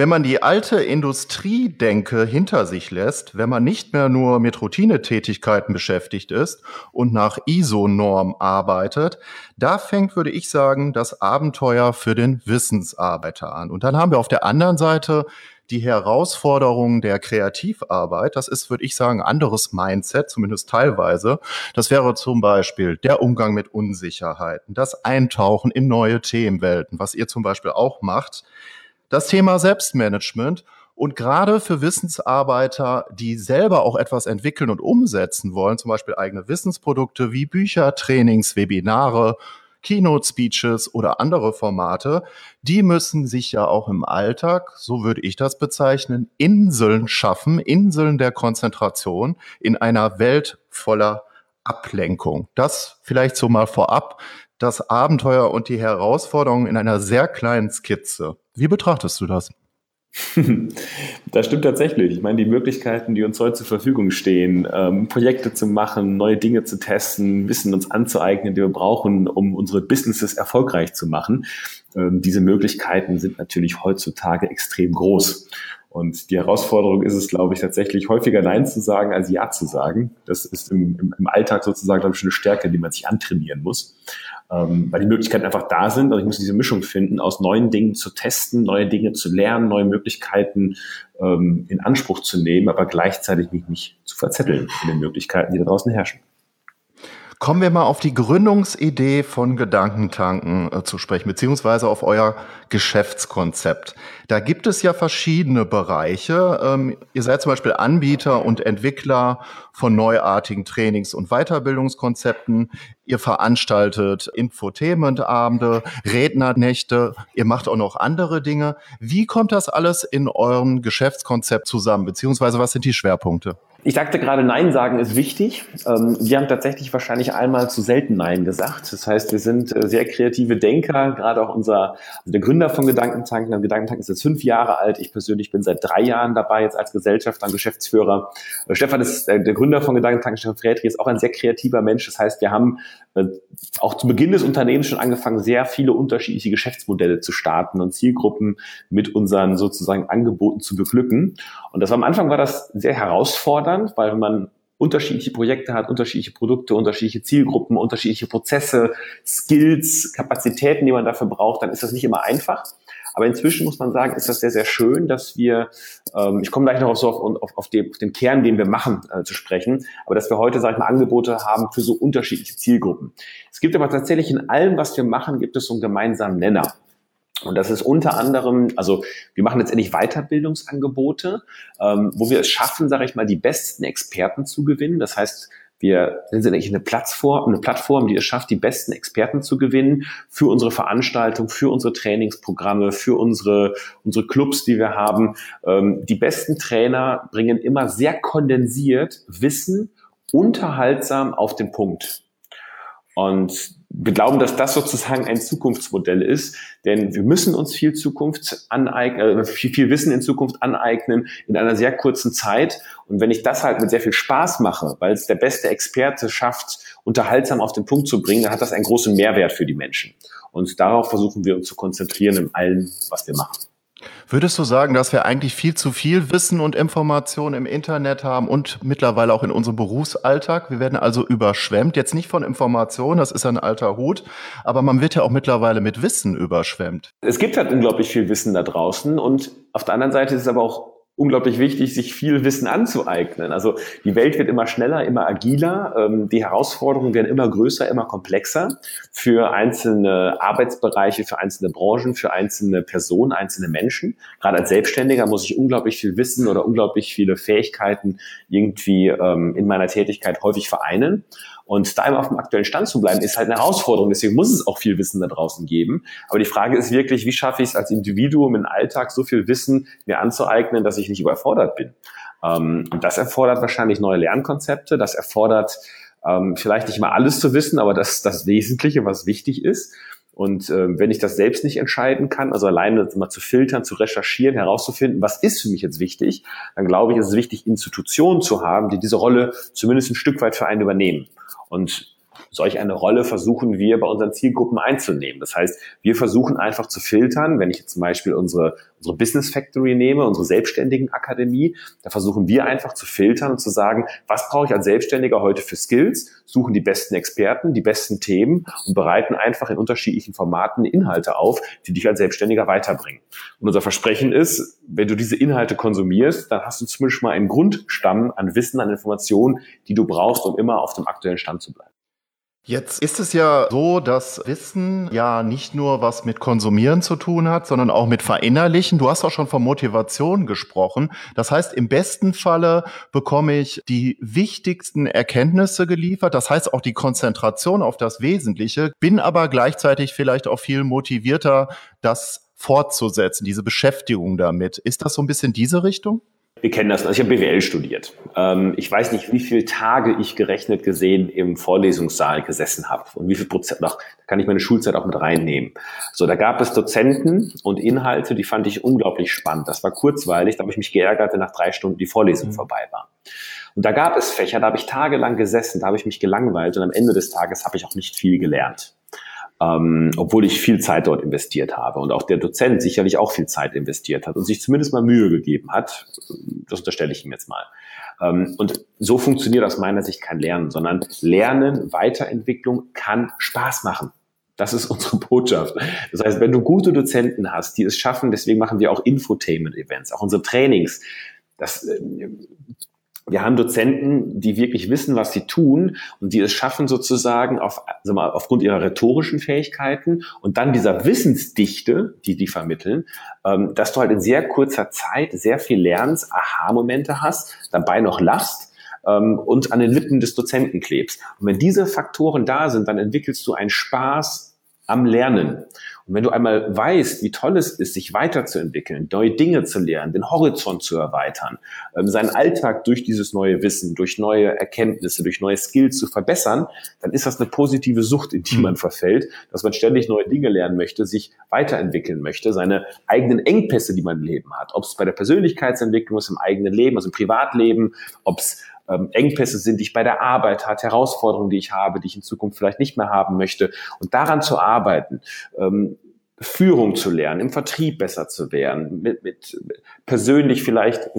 Wenn man die alte Industriedenke hinter sich lässt, wenn man nicht mehr nur mit Routinetätigkeiten beschäftigt ist und nach ISO-Norm arbeitet, da fängt, würde ich sagen, das Abenteuer für den Wissensarbeiter an. Und dann haben wir auf der anderen Seite die Herausforderungen der Kreativarbeit. Das ist, würde ich sagen, anderes Mindset, zumindest teilweise. Das wäre zum Beispiel der Umgang mit Unsicherheiten, das Eintauchen in neue Themenwelten, was ihr zum Beispiel auch macht das Thema Selbstmanagement. Und gerade für Wissensarbeiter, die selber auch etwas entwickeln und umsetzen wollen, zum Beispiel eigene Wissensprodukte wie Bücher, Trainings, Webinare, Keynote-Speeches oder andere Formate, die müssen sich ja auch im Alltag, so würde ich das bezeichnen, Inseln schaffen, Inseln der Konzentration in einer Welt voller Ablenkung. Das vielleicht so mal vorab, das Abenteuer und die Herausforderungen in einer sehr kleinen Skizze. Wie betrachtest du das? Das stimmt tatsächlich. Ich meine, die Möglichkeiten, die uns heute zur Verfügung stehen, ähm, Projekte zu machen, neue Dinge zu testen, Wissen uns anzueignen, die wir brauchen, um unsere Businesses erfolgreich zu machen, ähm, diese Möglichkeiten sind natürlich heutzutage extrem groß. Und die Herausforderung ist es, glaube ich, tatsächlich häufiger Nein zu sagen, als Ja zu sagen. Das ist im, im, im Alltag sozusagen, glaube ich, eine Stärke, die man sich antrainieren muss ähm, weil die Möglichkeiten einfach da sind. Also ich muss diese Mischung finden, aus neuen Dingen zu testen, neue Dinge zu lernen, neue Möglichkeiten ähm, in Anspruch zu nehmen, aber gleichzeitig mich nicht zu verzetteln in den Möglichkeiten, die da draußen herrschen. Kommen wir mal auf die Gründungsidee von Gedankentanken äh, zu sprechen, beziehungsweise auf euer Geschäftskonzept. Da gibt es ja verschiedene Bereiche. Ähm, ihr seid zum Beispiel Anbieter und Entwickler von neuartigen Trainings- und Weiterbildungskonzepten. Ihr veranstaltet Infotainment-Abende, Rednernächte. Ihr macht auch noch andere Dinge. Wie kommt das alles in eurem Geschäftskonzept zusammen, beziehungsweise was sind die Schwerpunkte? Ich sagte gerade, Nein sagen ist wichtig. Ähm, wir haben tatsächlich wahrscheinlich einmal zu selten Nein gesagt. Das heißt, wir sind äh, sehr kreative Denker. Gerade auch unser, also der Gründer von Gedankentanken, Gedankentanken ist jetzt fünf Jahre alt. Ich persönlich bin seit drei Jahren dabei, jetzt als Gesellschafter und Geschäftsführer. Äh, Stefan ist der Gründer von Gedankentanken, Stefan Friedrich ist auch ein sehr kreativer Mensch. Das heißt, wir haben äh, auch zu Beginn des Unternehmens schon angefangen, sehr viele unterschiedliche Geschäftsmodelle zu starten und Zielgruppen mit unseren sozusagen Angeboten zu beglücken. Und das am Anfang war das sehr herausfordernd, weil man unterschiedliche Projekte hat, unterschiedliche Produkte, unterschiedliche Zielgruppen, unterschiedliche Prozesse, Skills, Kapazitäten, die man dafür braucht, dann ist das nicht immer einfach. Aber inzwischen muss man sagen, ist das sehr, sehr schön, dass wir, ähm, ich komme gleich noch auf, so auf, auf, auf, den, auf den Kern, den wir machen, äh, zu sprechen, aber dass wir heute, sage ich mal, Angebote haben für so unterschiedliche Zielgruppen. Es gibt aber tatsächlich in allem, was wir machen, gibt es so einen gemeinsamen Nenner. Und das ist unter anderem, also wir machen letztendlich Weiterbildungsangebote, ähm, wo wir es schaffen, sage ich mal, die besten Experten zu gewinnen. Das heißt, wir sind eigentlich eine Plattform, eine Plattform, die es schafft, die besten Experten zu gewinnen für unsere Veranstaltung, für unsere Trainingsprogramme, für unsere, unsere Clubs, die wir haben. Ähm, die besten Trainer bringen immer sehr kondensiert Wissen unterhaltsam auf den Punkt. Und wir glauben, dass das sozusagen ein Zukunftsmodell ist, denn wir müssen uns viel Zukunft aneignen, äh, viel, viel Wissen in Zukunft aneignen in einer sehr kurzen Zeit. Und wenn ich das halt mit sehr viel Spaß mache, weil es der beste Experte schafft, unterhaltsam auf den Punkt zu bringen, dann hat das einen großen Mehrwert für die Menschen. Und darauf versuchen wir uns zu konzentrieren in allem, was wir machen. Würdest du sagen, dass wir eigentlich viel zu viel Wissen und Informationen im Internet haben und mittlerweile auch in unserem Berufsalltag? Wir werden also überschwemmt, jetzt nicht von Informationen, das ist ein alter Hut, aber man wird ja auch mittlerweile mit Wissen überschwemmt. Es gibt halt unglaublich viel Wissen da draußen und auf der anderen Seite ist es aber auch unglaublich wichtig, sich viel Wissen anzueignen. Also die Welt wird immer schneller, immer agiler, ähm, die Herausforderungen werden immer größer, immer komplexer für einzelne Arbeitsbereiche, für einzelne Branchen, für einzelne Personen, einzelne Menschen. Gerade als Selbstständiger muss ich unglaublich viel Wissen oder unglaublich viele Fähigkeiten irgendwie ähm, in meiner Tätigkeit häufig vereinen. Und da immer auf dem aktuellen Stand zu bleiben, ist halt eine Herausforderung. Deswegen muss es auch viel Wissen da draußen geben. Aber die Frage ist wirklich, wie schaffe ich es als Individuum im Alltag so viel Wissen mir anzueignen, dass ich nicht überfordert bin? Ähm, und das erfordert wahrscheinlich neue Lernkonzepte. Das erfordert ähm, vielleicht nicht mal alles zu wissen, aber das, das Wesentliche, was wichtig ist. Und äh, wenn ich das selbst nicht entscheiden kann, also alleine mal zu filtern, zu recherchieren, herauszufinden, was ist für mich jetzt wichtig, dann glaube ich, ist es wichtig, Institutionen zu haben, die diese Rolle zumindest ein Stück weit für einen übernehmen. Und solch eine Rolle versuchen wir bei unseren Zielgruppen einzunehmen. Das heißt, wir versuchen einfach zu filtern, wenn ich jetzt zum Beispiel unsere, unsere Business Factory nehme, unsere selbstständigen Akademie, da versuchen wir einfach zu filtern und zu sagen, was brauche ich als Selbstständiger heute für Skills, suchen die besten Experten, die besten Themen und bereiten einfach in unterschiedlichen Formaten Inhalte auf, die dich als Selbstständiger weiterbringen. Und unser Versprechen ist, wenn du diese Inhalte konsumierst, dann hast du zumindest mal einen Grundstamm an Wissen, an Informationen, die du brauchst, um immer auf dem aktuellen Stand zu bleiben. Jetzt ist es ja so, dass Wissen ja nicht nur was mit Konsumieren zu tun hat, sondern auch mit Verinnerlichen. Du hast auch schon von Motivation gesprochen. Das heißt, im besten Falle bekomme ich die wichtigsten Erkenntnisse geliefert. Das heißt auch die Konzentration auf das Wesentliche, bin aber gleichzeitig vielleicht auch viel motivierter, das fortzusetzen, diese Beschäftigung damit. Ist das so ein bisschen diese Richtung? Wir kennen das. Also ich habe BWL studiert. Ähm, ich weiß nicht, wie viele Tage ich gerechnet gesehen im Vorlesungssaal gesessen habe und wie viel Prozent. Ach, da kann ich meine Schulzeit auch mit reinnehmen. So, da gab es Dozenten und Inhalte, die fand ich unglaublich spannend. Das war kurzweilig. Da habe ich mich geärgert, wenn nach drei Stunden die Vorlesung mhm. vorbei war. Und da gab es Fächer, da habe ich tagelang gesessen, da habe ich mich gelangweilt und am Ende des Tages habe ich auch nicht viel gelernt ähm, obwohl ich viel Zeit dort investiert habe und auch der Dozent sicherlich auch viel Zeit investiert hat und sich zumindest mal Mühe gegeben hat. Das unterstelle ich ihm jetzt mal. Ähm, und so funktioniert aus meiner Sicht kein Lernen, sondern Lernen, Weiterentwicklung kann Spaß machen. Das ist unsere Botschaft. Das heißt, wenn du gute Dozenten hast, die es schaffen, deswegen machen wir auch Infotainment-Events, auch unsere Trainings. Das äh, wir haben Dozenten, die wirklich wissen, was sie tun und die es schaffen sozusagen auf, sag mal, aufgrund ihrer rhetorischen Fähigkeiten und dann dieser Wissensdichte, die die vermitteln, ähm, dass du halt in sehr kurzer Zeit sehr viel lernst, Aha-Momente hast, dabei noch lachst ähm, und an den Lippen des Dozenten klebst. Und wenn diese Faktoren da sind, dann entwickelst du einen Spaß am Lernen. Und wenn du einmal weißt, wie toll es ist, sich weiterzuentwickeln, neue Dinge zu lernen, den Horizont zu erweitern, ähm, seinen Alltag durch dieses neue Wissen, durch neue Erkenntnisse, durch neue Skills zu verbessern, dann ist das eine positive Sucht, in die man verfällt, dass man ständig neue Dinge lernen möchte, sich weiterentwickeln möchte, seine eigenen Engpässe, die man im Leben hat, ob es bei der Persönlichkeitsentwicklung ist, im eigenen Leben, also im Privatleben, ob es ähm, Engpässe sind, die ich bei der Arbeit hat, Herausforderungen, die ich habe, die ich in Zukunft vielleicht nicht mehr haben möchte. Und daran zu arbeiten, ähm, Führung zu lernen, im Vertrieb besser zu werden, mit, mit persönlich vielleicht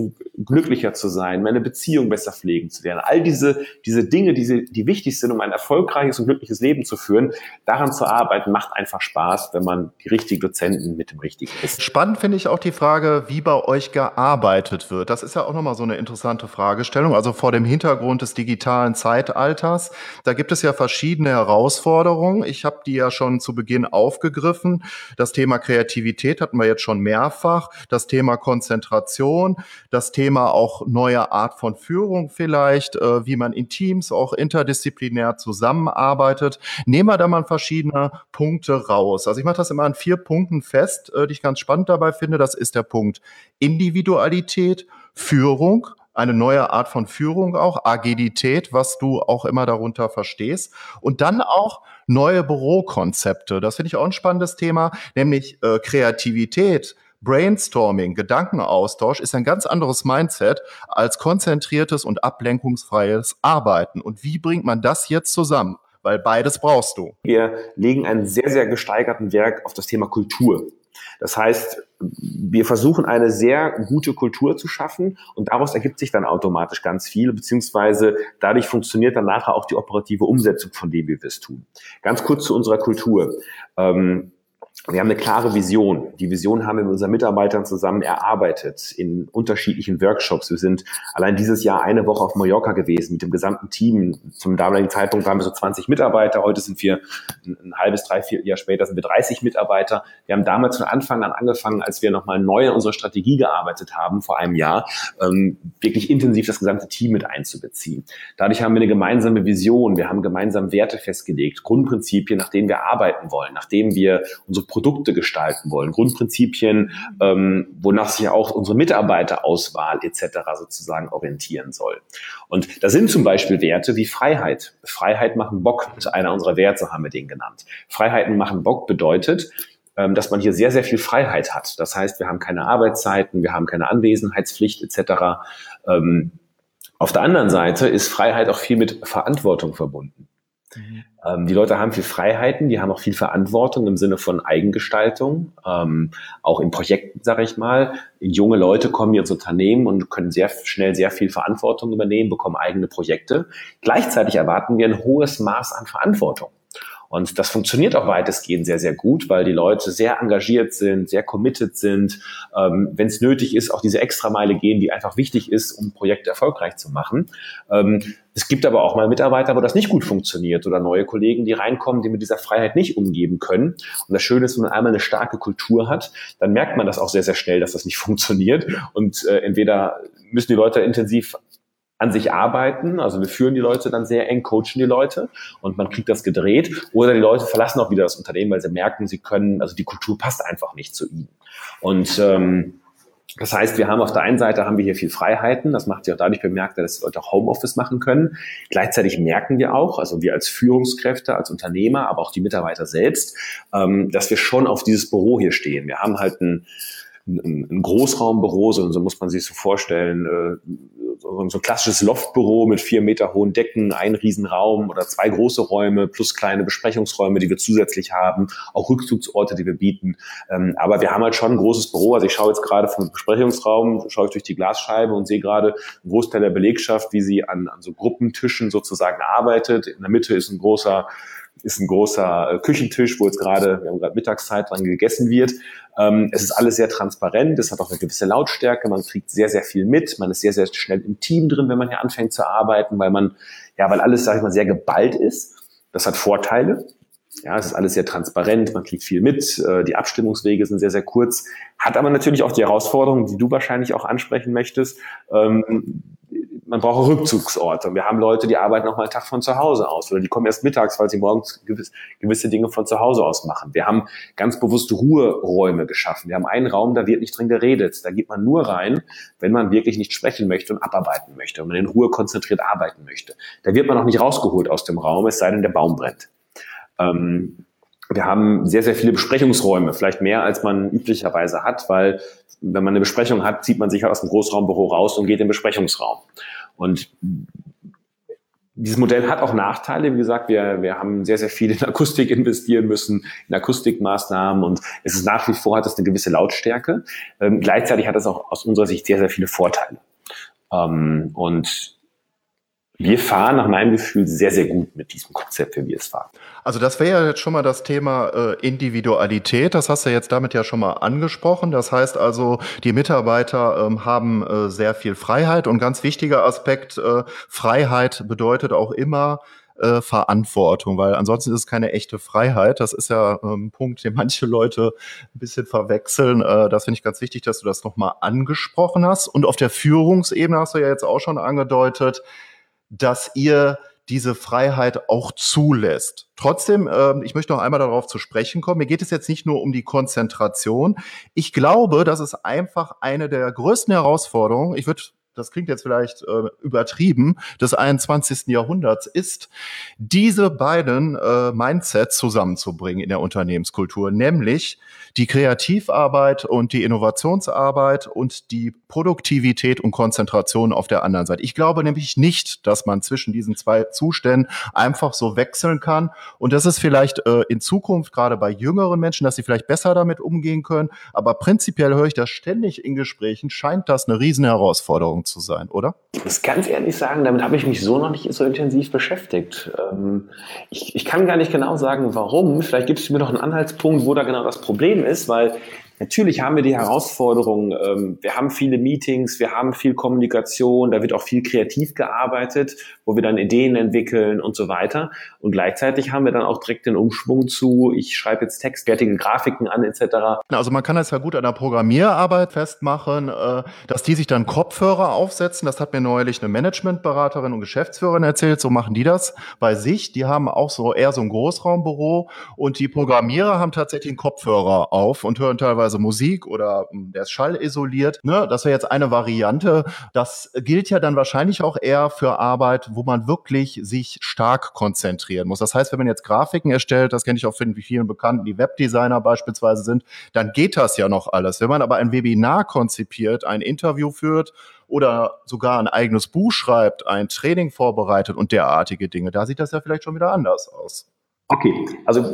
glücklicher zu sein, meine Beziehung besser pflegen zu lernen. All diese, diese Dinge, diese, die wichtig sind, um ein erfolgreiches und glückliches Leben zu führen, daran zu arbeiten, macht einfach Spaß, wenn man die richtigen Dozenten mit dem richtigen Wissen. Spannend finde ich auch die Frage, wie bei euch gearbeitet wird. Das ist ja auch nochmal so eine interessante Fragestellung. Also vor dem Hintergrund des digitalen Zeitalters, da gibt es ja verschiedene Herausforderungen. Ich habe die ja schon zu Beginn aufgegriffen. Das Thema Kreativität hatten wir jetzt schon mehrfach, das Thema Konzentration, das Thema auch neue Art von Führung vielleicht, äh, wie man in Teams auch interdisziplinär zusammenarbeitet. Nehmen wir da mal verschiedene Punkte raus. Also ich mache das immer an vier Punkten fest, äh, die ich ganz spannend dabei finde. Das ist der Punkt Individualität, Führung, eine neue Art von Führung auch, Agilität, was du auch immer darunter verstehst. Und dann auch neue Bürokonzepte. Das finde ich auch ein spannendes Thema, nämlich äh, Kreativität. Brainstorming, Gedankenaustausch ist ein ganz anderes Mindset als konzentriertes und ablenkungsfreies Arbeiten. Und wie bringt man das jetzt zusammen? Weil beides brauchst du. Wir legen einen sehr, sehr gesteigerten Werk auf das Thema Kultur. Das heißt, wir versuchen eine sehr gute Kultur zu schaffen und daraus ergibt sich dann automatisch ganz viel, beziehungsweise dadurch funktioniert dann nachher auch die operative Umsetzung von dem, wie wir es tun. Ganz kurz zu unserer Kultur. Ähm, wir haben eine klare Vision. Die Vision haben wir mit unseren Mitarbeitern zusammen erarbeitet in unterschiedlichen Workshops. Wir sind allein dieses Jahr eine Woche auf Mallorca gewesen mit dem gesamten Team. Zum damaligen Zeitpunkt waren wir so 20 Mitarbeiter. Heute sind wir ein, halbes, drei, vier Jahre später sind wir 30 Mitarbeiter. Wir haben damals von Anfang an angefangen, als wir nochmal neu in unserer Strategie gearbeitet haben, vor einem Jahr, ähm, wirklich intensiv das gesamte Team mit einzubeziehen. Dadurch haben wir eine gemeinsame Vision. Wir haben gemeinsam Werte festgelegt, Grundprinzipien, nach denen wir arbeiten wollen, nachdem wir unsere Produkte gestalten wollen, Grundprinzipien, ähm, wonach sich auch unsere Mitarbeiterauswahl etc. sozusagen orientieren soll. Und da sind zum Beispiel Werte wie Freiheit. Freiheit machen Bock, einer unserer Werte, haben wir den genannt. Freiheiten machen Bock bedeutet, ähm, dass man hier sehr, sehr viel Freiheit hat. Das heißt, wir haben keine Arbeitszeiten, wir haben keine Anwesenheitspflicht etc. Ähm, auf der anderen Seite ist Freiheit auch viel mit Verantwortung verbunden. Mhm. Ähm, die Leute haben viel Freiheiten, die haben auch viel Verantwortung im Sinne von Eigengestaltung, ähm, auch in Projekten, sage ich mal. Junge Leute kommen hier ins Unternehmen und können sehr schnell sehr viel Verantwortung übernehmen, bekommen eigene Projekte. Gleichzeitig erwarten wir ein hohes Maß an Verantwortung. Und das funktioniert auch weitestgehend sehr, sehr gut, weil die Leute sehr engagiert sind, sehr committed sind, ähm, wenn es nötig ist, auch diese Extrameile gehen, die einfach wichtig ist, um Projekte erfolgreich zu machen. Ähm, es gibt aber auch mal Mitarbeiter, wo das nicht gut funktioniert oder neue Kollegen, die reinkommen, die mit dieser Freiheit nicht umgeben können. Und das Schöne ist, wenn man einmal eine starke Kultur hat, dann merkt man das auch sehr, sehr schnell, dass das nicht funktioniert. Und äh, entweder müssen die Leute intensiv an sich arbeiten. Also wir führen die Leute dann sehr eng, coachen die Leute und man kriegt das gedreht. Oder die Leute verlassen auch wieder das Unternehmen, weil sie merken, sie können, also die Kultur passt einfach nicht zu ihnen. Und ähm, das heißt, wir haben auf der einen Seite haben wir hier viel Freiheiten. Das macht sich auch dadurch bemerkbar, dass die Leute auch Homeoffice machen können. Gleichzeitig merken wir auch, also wir als Führungskräfte, als Unternehmer, aber auch die Mitarbeiter selbst, ähm, dass wir schon auf dieses Büro hier stehen. Wir haben halt ein ein, ein Großraumbüro, so, so muss man sich so vorstellen, äh, so, so ein klassisches Loftbüro mit vier Meter hohen Decken, ein Riesenraum oder zwei große Räume plus kleine Besprechungsräume, die wir zusätzlich haben, auch Rückzugsorte, die wir bieten. Ähm, aber wir haben halt schon ein großes Büro. Also ich schaue jetzt gerade vom Besprechungsraum, schaue ich durch die Glasscheibe und sehe gerade einen Großteil der Belegschaft, wie sie an, an so Gruppentischen sozusagen arbeitet. In der Mitte ist ein großer ist ein großer äh, Küchentisch, wo jetzt gerade, wir haben gerade Mittagszeit dran gegessen wird. Ähm, es ist alles sehr transparent, es hat auch eine gewisse Lautstärke, man kriegt sehr, sehr viel mit, man ist sehr, sehr schnell im Team drin, wenn man hier anfängt zu arbeiten, weil man, ja, weil alles, sag ich mal, sehr geballt ist. Das hat Vorteile. Ja, es ist alles sehr transparent, man kriegt viel mit, äh, die Abstimmungswege sind sehr, sehr kurz, hat aber natürlich auch die Herausforderungen, die du wahrscheinlich auch ansprechen möchtest. Ähm, man braucht Rückzugsorte. Wir haben Leute, die arbeiten noch mal einen Tag von zu Hause aus oder die kommen erst mittags, weil sie morgens gewiss, gewisse Dinge von zu Hause aus machen. Wir haben ganz bewusst Ruheräume geschaffen. Wir haben einen Raum, da wird nicht drin geredet. Da geht man nur rein, wenn man wirklich nicht sprechen möchte und abarbeiten möchte, wenn man in Ruhe konzentriert arbeiten möchte. Da wird man auch nicht rausgeholt aus dem Raum, es sei denn, der Baum brennt. Ähm, wir haben sehr, sehr viele Besprechungsräume, vielleicht mehr als man üblicherweise hat, weil wenn man eine Besprechung hat, zieht man sich aus dem Großraumbüro raus und geht in den Besprechungsraum. Und dieses Modell hat auch Nachteile. Wie gesagt, wir, wir haben sehr, sehr viel in Akustik investieren müssen, in Akustikmaßnahmen und es ist nach wie vor hat es eine gewisse Lautstärke. Ähm, gleichzeitig hat es auch aus unserer Sicht sehr, sehr viele Vorteile. Ähm, und wir fahren nach meinem Gefühl sehr, sehr gut mit diesem Konzept, wie wir es fahren. Also das wäre ja jetzt schon mal das Thema äh, Individualität. Das hast du jetzt damit ja schon mal angesprochen. Das heißt also, die Mitarbeiter ähm, haben äh, sehr viel Freiheit und ganz wichtiger Aspekt, äh, Freiheit bedeutet auch immer, äh, Verantwortung, weil ansonsten ist es keine echte Freiheit. Das ist ja ähm, ein Punkt, den manche Leute ein bisschen verwechseln. Äh, das finde ich ganz wichtig, dass du das nochmal angesprochen hast. Und auf der Führungsebene hast du ja jetzt auch schon angedeutet, dass ihr diese Freiheit auch zulässt. Trotzdem, äh, ich möchte noch einmal darauf zu sprechen kommen. Mir geht es jetzt nicht nur um die Konzentration. Ich glaube, das ist einfach eine der größten Herausforderungen. Ich würde das klingt jetzt vielleicht äh, übertrieben, des 21. Jahrhunderts ist, diese beiden äh, Mindsets zusammenzubringen in der Unternehmenskultur, nämlich die Kreativarbeit und die Innovationsarbeit und die Produktivität und Konzentration auf der anderen Seite. Ich glaube nämlich nicht, dass man zwischen diesen zwei Zuständen einfach so wechseln kann. Und das ist vielleicht äh, in Zukunft gerade bei jüngeren Menschen, dass sie vielleicht besser damit umgehen können. Aber prinzipiell höre ich das ständig in Gesprächen, scheint das eine riesen Herausforderung zu sein, oder? Ich muss ganz ehrlich sagen, damit habe ich mich so noch nicht so intensiv beschäftigt. Ähm, ich, ich kann gar nicht genau sagen, warum. Vielleicht gibt es mir noch einen Anhaltspunkt, wo da genau das Problem ist, weil Natürlich haben wir die Herausforderungen. Ähm, wir haben viele Meetings, wir haben viel Kommunikation, da wird auch viel kreativ gearbeitet, wo wir dann Ideen entwickeln und so weiter. Und gleichzeitig haben wir dann auch direkt den Umschwung zu, ich schreibe jetzt textwertige Grafiken an etc. Also man kann das ja gut an der Programmierarbeit festmachen, äh, dass die sich dann Kopfhörer aufsetzen. Das hat mir neulich eine Managementberaterin und Geschäftsführerin erzählt. So machen die das bei sich. Die haben auch so eher so ein Großraumbüro und die Programmierer haben tatsächlich einen Kopfhörer auf und hören teilweise beispielsweise Musik oder hm, der ist schallisoliert. Ne? Das wäre jetzt eine Variante. Das gilt ja dann wahrscheinlich auch eher für Arbeit, wo man wirklich sich stark konzentrieren muss. Das heißt, wenn man jetzt Grafiken erstellt, das kenne ich auch von vielen Bekannten, die Webdesigner beispielsweise sind, dann geht das ja noch alles. Wenn man aber ein Webinar konzipiert, ein Interview führt oder sogar ein eigenes Buch schreibt, ein Training vorbereitet und derartige Dinge, da sieht das ja vielleicht schon wieder anders aus. Okay, also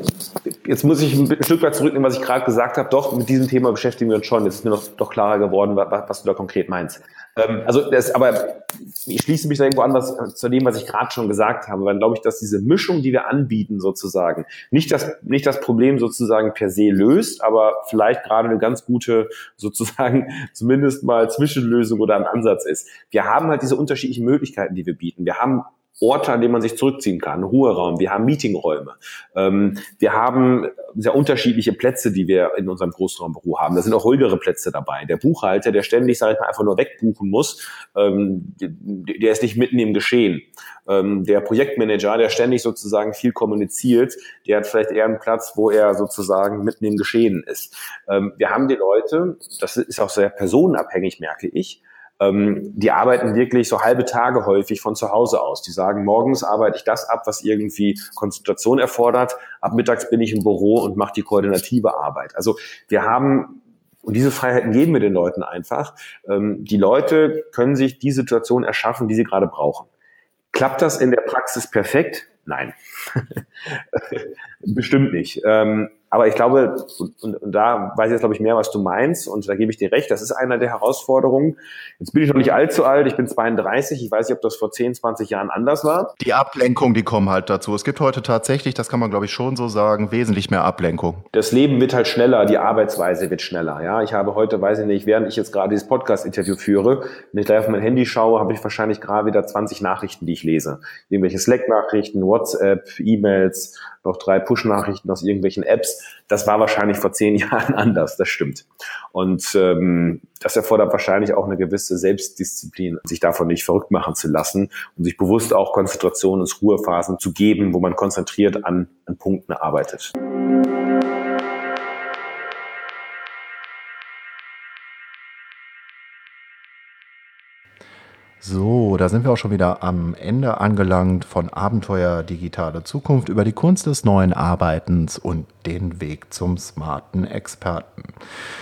jetzt muss ich ein Stück weit zurücknehmen, was ich gerade gesagt habe. Doch, mit diesem Thema beschäftigen wir uns schon. Jetzt ist mir noch doch klarer geworden, was, was du da konkret meinst. Ähm, also, das, aber ich schließe mich da irgendwo an was, zu dem, was ich gerade schon gesagt habe, weil glaube ich, dass diese Mischung, die wir anbieten, sozusagen, nicht das, nicht das Problem sozusagen per se löst, aber vielleicht gerade eine ganz gute, sozusagen, zumindest mal Zwischenlösung oder ein Ansatz ist. Wir haben halt diese unterschiedlichen Möglichkeiten, die wir bieten. Wir haben Orte, an denen man sich zurückziehen kann, Ruheraum, wir haben Meetingräume, ähm, wir haben sehr unterschiedliche Plätze, die wir in unserem Großraumbüro haben. Da sind auch ruhigere Plätze dabei. Der Buchhalter, der ständig, sag ich mal, einfach nur wegbuchen muss, ähm, der ist nicht mitten im Geschehen. Ähm, der Projektmanager, der ständig sozusagen viel kommuniziert, der hat vielleicht eher einen Platz, wo er sozusagen mitten im Geschehen ist. Ähm, wir haben die Leute, das ist auch sehr personenabhängig, merke ich, ähm, die arbeiten wirklich so halbe Tage häufig von zu Hause aus. Die sagen, morgens arbeite ich das ab, was irgendwie Konzentration erfordert. Ab mittags bin ich im Büro und mache die koordinative Arbeit. Also wir haben und diese Freiheiten geben wir den Leuten einfach. Ähm, die Leute können sich die Situation erschaffen, die sie gerade brauchen. Klappt das in der Praxis perfekt? Nein. Bestimmt nicht. Ähm, aber ich glaube, und, und, da weiß ich jetzt, glaube ich, mehr, was du meinst, und da gebe ich dir recht, das ist einer der Herausforderungen. Jetzt bin ich noch nicht allzu alt, ich bin 32, ich weiß nicht, ob das vor 10, 20 Jahren anders war. Die Ablenkung, die kommen halt dazu. Es gibt heute tatsächlich, das kann man, glaube ich, schon so sagen, wesentlich mehr Ablenkung. Das Leben wird halt schneller, die Arbeitsweise wird schneller. Ja, Ich habe heute, weiß ich nicht, während ich jetzt gerade dieses Podcast-Interview führe, wenn ich gleich auf mein Handy schaue, habe ich wahrscheinlich gerade wieder 20 Nachrichten, die ich lese. Irgendwelche Slack-Nachrichten, WhatsApp, E-Mails, noch drei Push-Nachrichten aus irgendwelchen Apps das, war wahrscheinlich vor zehn Jahren anders, das stimmt. Und ähm, das erfordert wahrscheinlich auch eine gewisse Selbstdisziplin, sich davon nicht verrückt machen zu lassen und sich bewusst auch Konzentration und Ruhephasen zu geben, wo man konzentriert an, an Punkten arbeitet. So, da sind wir auch schon wieder am Ende angelangt von Abenteuer Digitale Zukunft über die Kunst des neuen Arbeitens und den Weg zum smarten Experten.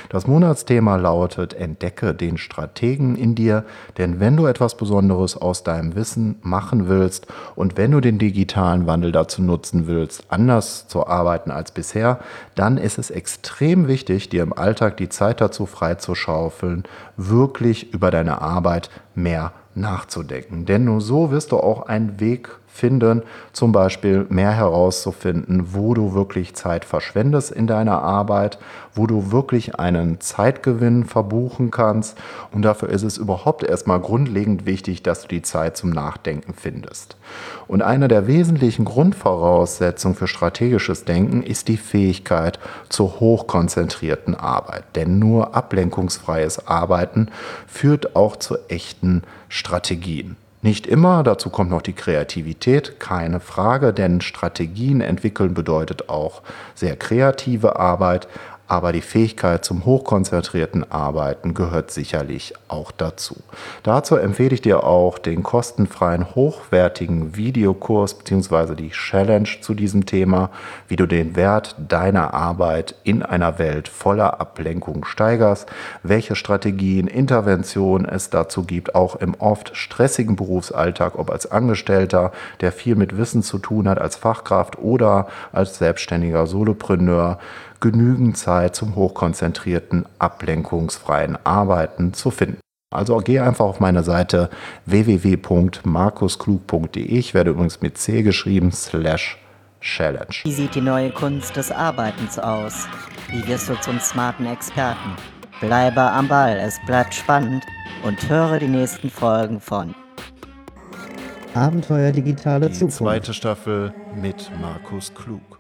Das Monatsthema lautet Entdecke den Strategen in dir, denn wenn du etwas Besonderes aus deinem Wissen machen willst und wenn du den digitalen Wandel dazu nutzen willst, anders zu arbeiten als bisher, dann ist es extrem wichtig, dir im Alltag die Zeit dazu freizuschaufeln, wirklich über deine Arbeit mehr nachzudenken. Denn nur so wirst du auch einen Weg finden, zum Beispiel mehr herauszufinden, wo du wirklich Zeit verschwendest in deiner Arbeit, wo du wirklich einen Zeitgewinn verbuchen kannst. Und dafür ist es überhaupt erstmal grundlegend wichtig, dass du die Zeit zum Nachdenken findest. Und eine der wesentlichen Grundvoraussetzungen für strategisches Denken ist die Fähigkeit zur hochkonzentrierten Arbeit. Denn nur ablenkungsfreies Arbeiten führt auch zu echten Strategien. Nicht immer, dazu kommt noch die Kreativität, keine Frage, denn Strategien entwickeln bedeutet auch sehr kreative Arbeit, aber die Fähigkeit zum hochkonzentrierten Arbeiten gehört sicherlich auch dazu. Dazu empfehle ich dir auch den kostenfreien, hochwertigen Videokurs bzw. die Challenge zu diesem Thema, wie du den Wert deiner Arbeit in einer Welt voller Ablenkung steigerst, welche Strategien, Interventionen es dazu gibt, auch im oft stressigen Berufsalltag, ob als Angestellter, der viel mit Wissen zu tun hat, als Fachkraft oder als selbstständiger Solopreneur, genügend Zeit zum hochkonzentrierten, ablenkungsfreien Arbeiten zu finden. Also geh einfach auf meine Seite www.markusklug.de. Ich werde übrigens mit C geschrieben, slash Challenge. Wie sieht die neue Kunst des Arbeitens aus? Wie wirst du zum smarten Experten? Bleibe am Ball, es bleibt spannend und höre die nächsten Folgen von Abenteuer digitale Die Zukunft. zweite Staffel mit Markus Klug.